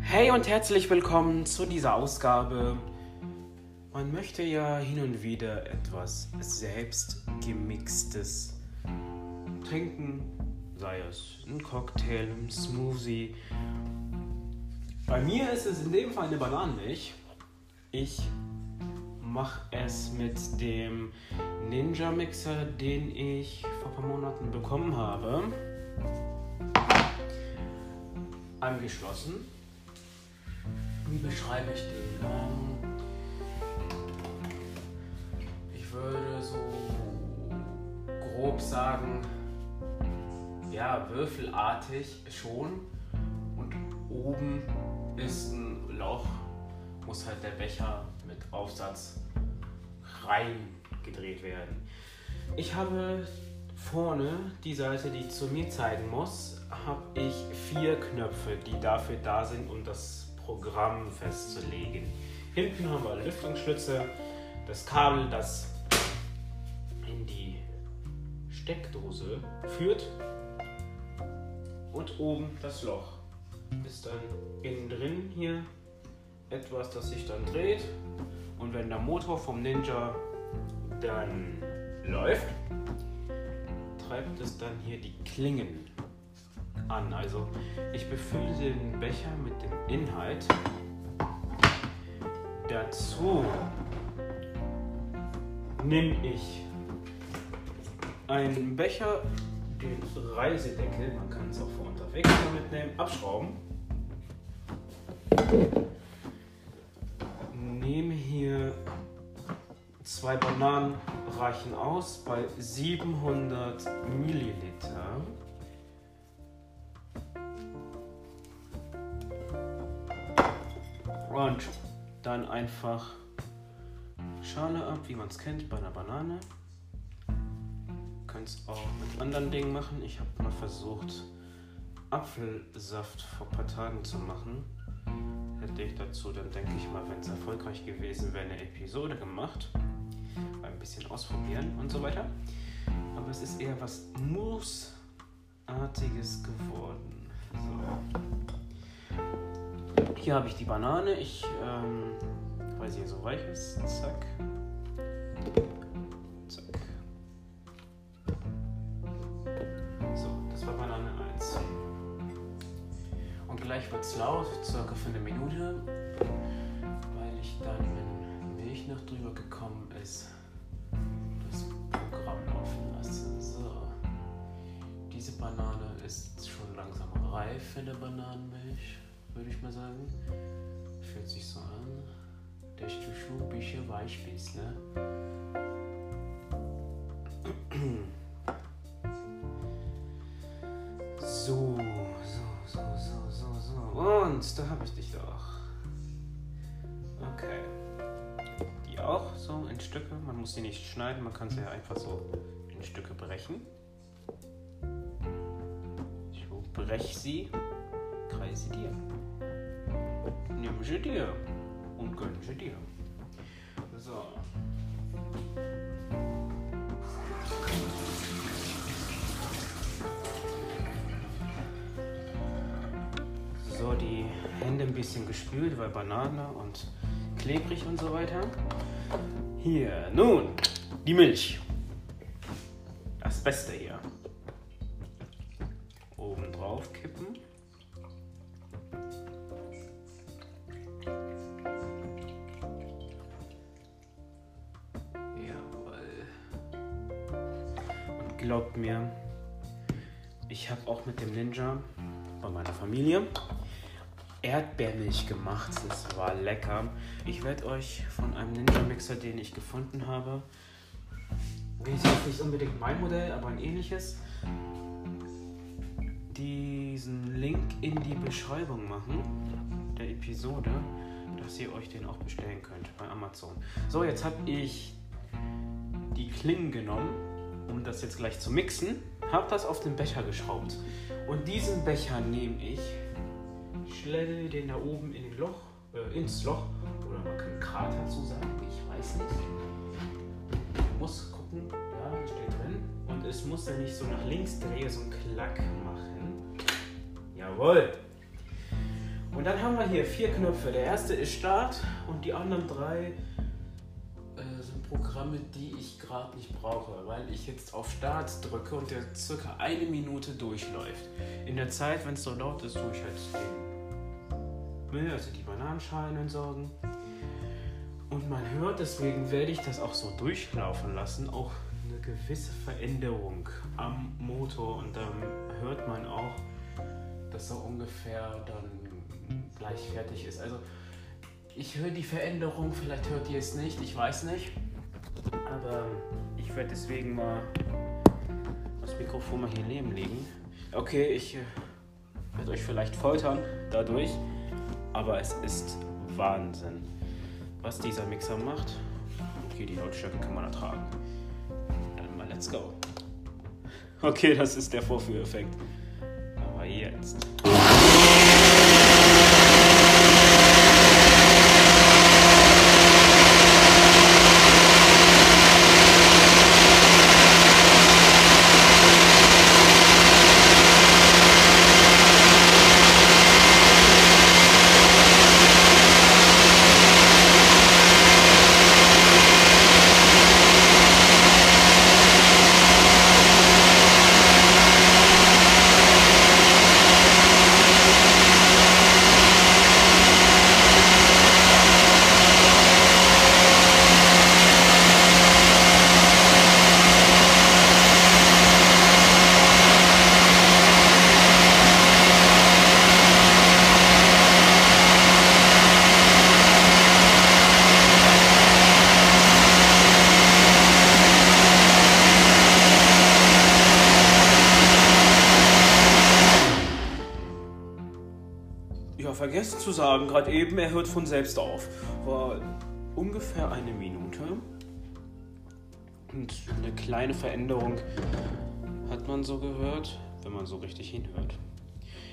Hey und herzlich willkommen zu dieser Ausgabe. Man möchte ja hin und wieder etwas selbst gemixtes trinken, sei es ein Cocktail, ein Smoothie. Bei mir ist es in dem Fall eine Bananenmilch. Ich mache es mit dem Ninja Mixer, den ich vor ein paar Monaten bekommen habe. Angeschlossen. Wie beschreibe ich den? Ähm, ich würde so grob sagen, ja, würfelartig schon. Und oben ist ein Loch, muss halt der Becher mit Aufsatz reingedreht werden. Ich habe vorne die Seite, die zu mir zeigen muss, habe ich vier Knöpfe, die dafür da sind, um das Programm festzulegen. Hinten haben wir Lüftungsschlitze, das Kabel, das in die Steckdose führt und oben das Loch. Ist dann innen drin hier etwas, das sich dann dreht und wenn der Motor vom Ninja dann läuft, treibt es dann hier die Klingen an. Also ich befülle den Becher mit dem Inhalt. Dazu nehme ich einen Becher, den Reisedeckel, man kann es auch für unterwegs mitnehmen, abschrauben. Nehme hier zwei Bananen reichen aus bei 700 Milliliter. Und dann einfach Schale ab, wie man es kennt bei einer Banane. Könnt es auch mit anderen Dingen machen. Ich habe mal versucht, Apfelsaft vor ein paar Tagen zu machen. Hätte ich dazu dann, denke ich mal, wenn es erfolgreich gewesen wäre, eine Episode gemacht. Ein bisschen ausprobieren und so weiter. Aber es ist eher was Mousseartiges geworden. So. Hier habe ich die Banane. Ich, ähm, weil sie so weich ist. Zack. Es laut, circa für eine Minute, weil ich dann, wenn Milch noch drüber gekommen ist, das Programm laufen lasse. So. Diese Banane ist schon langsam reif in der Bananenmilch würde ich mal sagen. Fühlt sich so an, schon ein bisschen weich bist, ne? Stücke. Man muss sie nicht schneiden, man kann sie einfach so in Stücke brechen. Ich brech sie kreise dir. Nimm sie dir und gönn sie dir. So. So, die Hände ein bisschen gespült, weil Banane und klebrig und so weiter. Hier, nun, die Milch. Das Beste hier. Oben drauf kippen. glaubt mir, ich habe auch mit dem Ninja bei meiner Familie Erdbeermilch gemacht. Das war lecker. Ich werde euch von einem Ninja-Mixer, den ich gefunden habe, nicht unbedingt mein Modell, aber ein ähnliches, diesen Link in die Beschreibung machen der Episode, dass ihr euch den auch bestellen könnt bei Amazon. So, jetzt habe ich die Klingen genommen um das jetzt gleich zu mixen, habe das auf den Becher geschraubt. Und diesen Becher nehme ich, schlelle den da oben in ein Loch äh, ins Loch. Oder man kann Krater dazu sagen, ich weiß nicht. Muss gucken, ja, steht drin. Und es muss ja nicht so nach links drehen, so einen Klack machen. Jawohl. Und dann haben wir hier vier Knöpfe. Der erste ist Start und die anderen drei äh, sind Programme, die ich gerade nicht brauche, weil ich jetzt auf Start drücke und der circa eine Minute durchläuft. In der Zeit, wenn es so laut ist, tue ich halt den Müll, also die Bananenschalen entsorgen. Und man hört, deswegen werde ich das auch so durchlaufen lassen, auch eine gewisse Veränderung am Motor und dann hört man auch, dass er ungefähr dann gleich fertig ist. Also ich höre die Veränderung, vielleicht hört ihr es nicht, ich weiß nicht. Aber ich werde deswegen mal das Mikrofon mal hier neben legen. Okay, ich äh, werde euch vielleicht foltern dadurch, aber es ist Wahnsinn, was dieser Mixer macht. Okay, die Lautstärke kann man ertragen. Dann mal let's go. Okay, das ist der Vorführeffekt. Aber jetzt. Ja, vergessen zu sagen, gerade eben, er hört von selbst auf. War ungefähr eine Minute. Und eine kleine Veränderung hat man so gehört, wenn man so richtig hinhört.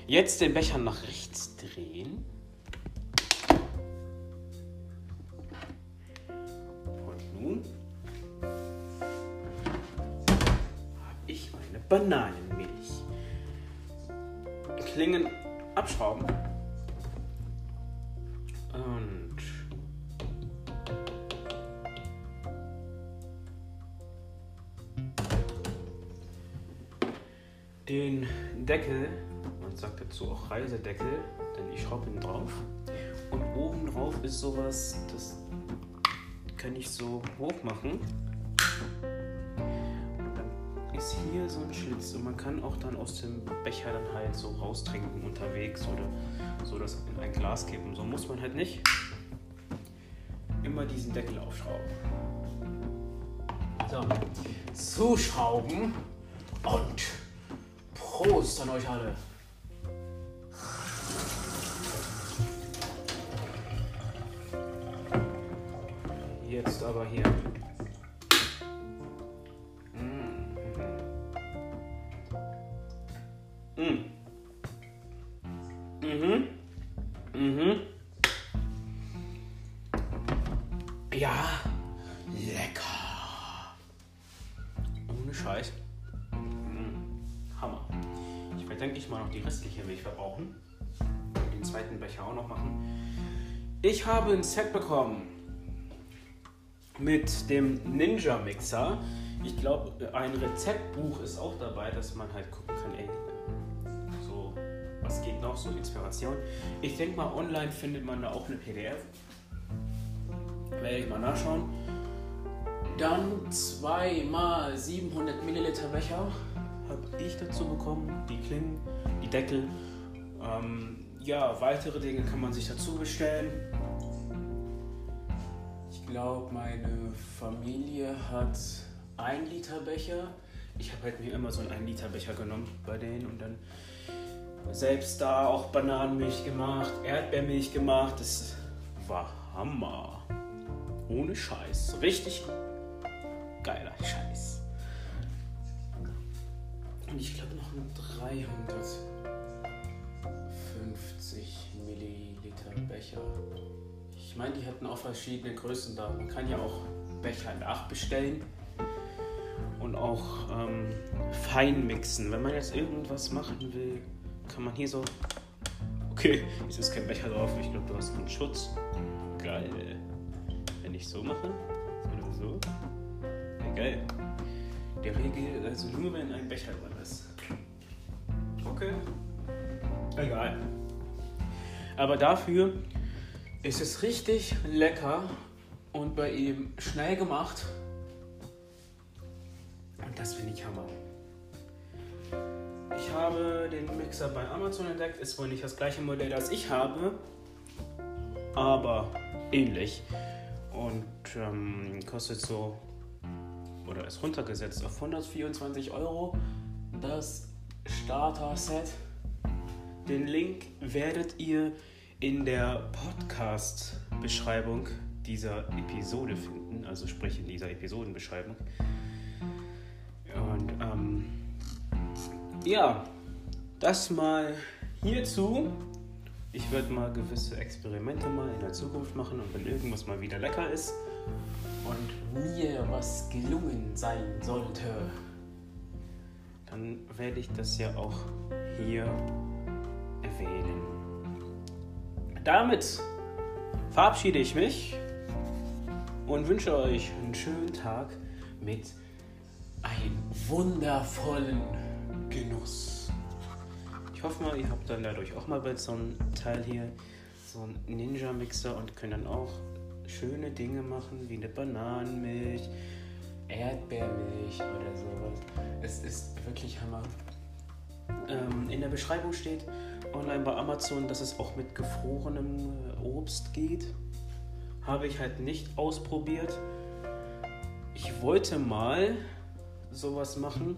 Jetzt den Becher nach rechts drehen. Und nun habe ich meine Bananenmilch. Klingen abschrauben. Den Deckel, man sagt dazu auch Reisedeckel, denn ich schraube ihn drauf. Und oben drauf ist sowas, das kann ich so hoch machen. Und dann ist hier so ein Schlitz und man kann auch dann aus dem Becher dann halt so raustrinken unterwegs oder so das in ein Glas kippen. So muss man halt nicht immer diesen Deckel aufschrauben. So, zuschrauben und Prost an euch alle. Jetzt aber hier. Mm. Mm. Mhm. Mhm. Ja, lecker. Ohne Scheiß. Denke ich mal, noch die restliche Milch verbrauchen. Den zweiten Becher auch noch machen. Ich habe ein Set bekommen mit dem Ninja Mixer. Ich glaube, ein Rezeptbuch ist auch dabei, dass man halt gucken kann, ey, so, was geht noch, so Inspiration. Ich denke mal, online findet man da auch eine PDF. Werde ich mal nachschauen. Dann zweimal 700 Milliliter Becher habe ich dazu bekommen. Die Klingen, die Deckel. Ähm, ja, weitere Dinge kann man sich dazu bestellen. Ich glaube, meine Familie hat ein Liter Becher. Ich habe halt mir immer so einen 1 Liter Becher genommen bei denen und dann selbst da auch Bananenmilch gemacht, Erdbeermilch gemacht. Das war Hammer. Ohne Scheiß. Richtig geiler Scheiß. Und ich glaube noch ein 350 Milliliter Becher. Ich meine, die hätten auch verschiedene Größen da. Man kann ja auch Becher nachbestellen und auch ähm, fein mixen. Wenn man jetzt irgendwas machen will, kann man hier so. Okay, es ist kein Becher drauf. Ich glaube, du hast einen Schutz. Geil. Wenn ich so mache oder so. Ja, geil. Der Regel, also nur wenn ein Becher drin ist. Okay. Egal. Aber dafür ist es richtig lecker und bei ihm schnell gemacht. Und das finde ich Hammer. Ich habe den Mixer bei Amazon entdeckt. Ist wohl nicht das gleiche Modell, das ich habe, aber ähnlich. Und ähm, kostet so, oder ist runtergesetzt auf 124 Euro. Das Starter-Set. Den Link werdet ihr in der Podcast-Beschreibung dieser Episode finden, also sprich in dieser Episodenbeschreibung. Und ähm, ja, das mal hierzu. Ich werde mal gewisse Experimente mal in der Zukunft machen und wenn irgendwas mal wieder lecker ist und mir was gelungen sein sollte, dann werde ich das ja auch hier erwähnen. Damit verabschiede ich mich und wünsche euch einen schönen Tag mit einem wundervollen Genuss. Ich hoffe mal, ihr habt dann dadurch auch mal bald so ein Teil hier, so ein Ninja-Mixer und könnt dann auch schöne Dinge machen, wie eine Bananenmilch, Erdbeermilch oder sowas. Es ist wirklich Hammer. Ähm, in der Beschreibung steht online bei Amazon, dass es auch mit gefrorenem äh, Obst geht. Habe ich halt nicht ausprobiert. Ich wollte mal sowas machen,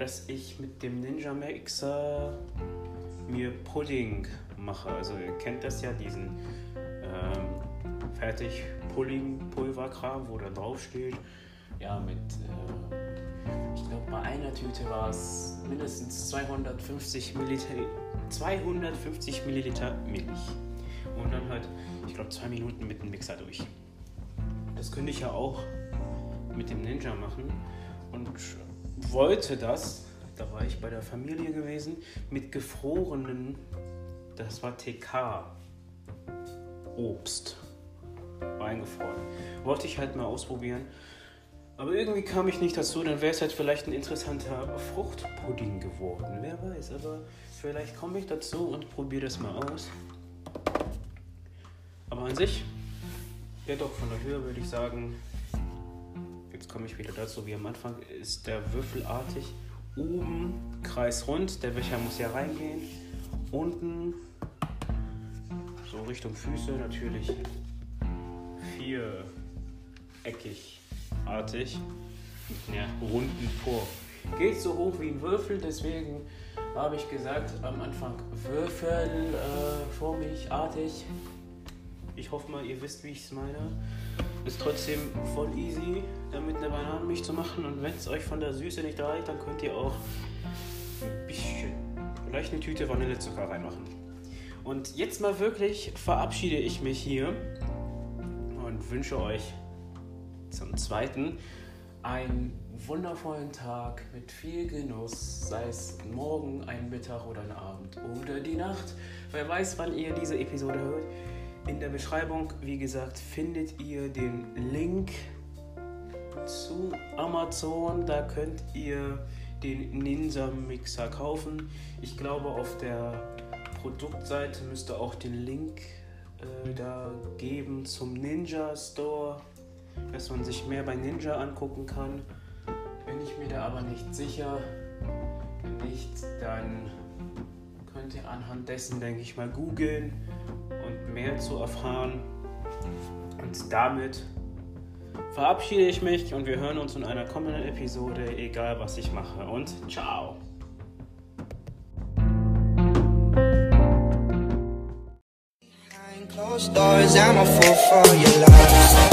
dass ich mit dem Ninja Mixer mir Pudding mache. Also ihr kennt das ja, diesen ähm, fertig Pudding Pulverkram, wo da drauf steht. Ja, mit äh, ich glaube bei einer Tüte war es mindestens 250 Milliliter, 250 Milliliter Milch. Und dann halt, ich glaube, zwei Minuten mit dem Mixer durch. Das könnte ich ja auch mit dem Ninja machen und wollte das, da war ich bei der Familie gewesen, mit gefrorenen, das war TK, Obst eingefroren. Wollte ich halt mal ausprobieren. Aber irgendwie kam ich nicht dazu, dann wäre es halt vielleicht ein interessanter Fruchtpudding geworden. Wer weiß, aber vielleicht komme ich dazu und probiere das mal aus. Aber an sich, ja doch, von der Höhe würde ich sagen, jetzt komme ich wieder dazu wie am Anfang, ist der würfelartig. Oben kreisrund, der Becher muss ja reingehen. Unten, so Richtung Füße natürlich viereckig artig mit einer runden Form. Geht so hoch wie ein Würfel, deswegen habe ich gesagt am Anfang würfelformig-artig. Ich hoffe mal, ihr wisst, wie ich es meine. Ist trotzdem voll easy, damit eine Bananenmilch zu machen. Und wenn es euch von der Süße nicht reicht, dann könnt ihr auch ein bisschen, vielleicht eine Tüte Vanillezucker reinmachen. Und jetzt mal wirklich verabschiede ich mich hier und wünsche euch zum zweiten einen wundervollen Tag mit viel Genuss, sei es morgen, ein Mittag oder ein Abend oder die Nacht. Wer weiß, wann ihr diese Episode hört. In der Beschreibung, wie gesagt, findet ihr den Link zu Amazon. Da könnt ihr den Ninja Mixer kaufen. Ich glaube, auf der Produktseite müsste auch den Link äh, da geben zum Ninja Store dass man sich mehr bei Ninja angucken kann. Bin ich mir da aber nicht sicher. Wenn nicht, dann könnt ihr anhand dessen, denke ich mal, googeln mehr zu erfahren. Und damit verabschiede ich mich und wir hören uns in einer kommenden Episode, egal was ich mache. Und ciao! Doors, I'm a fool for your love.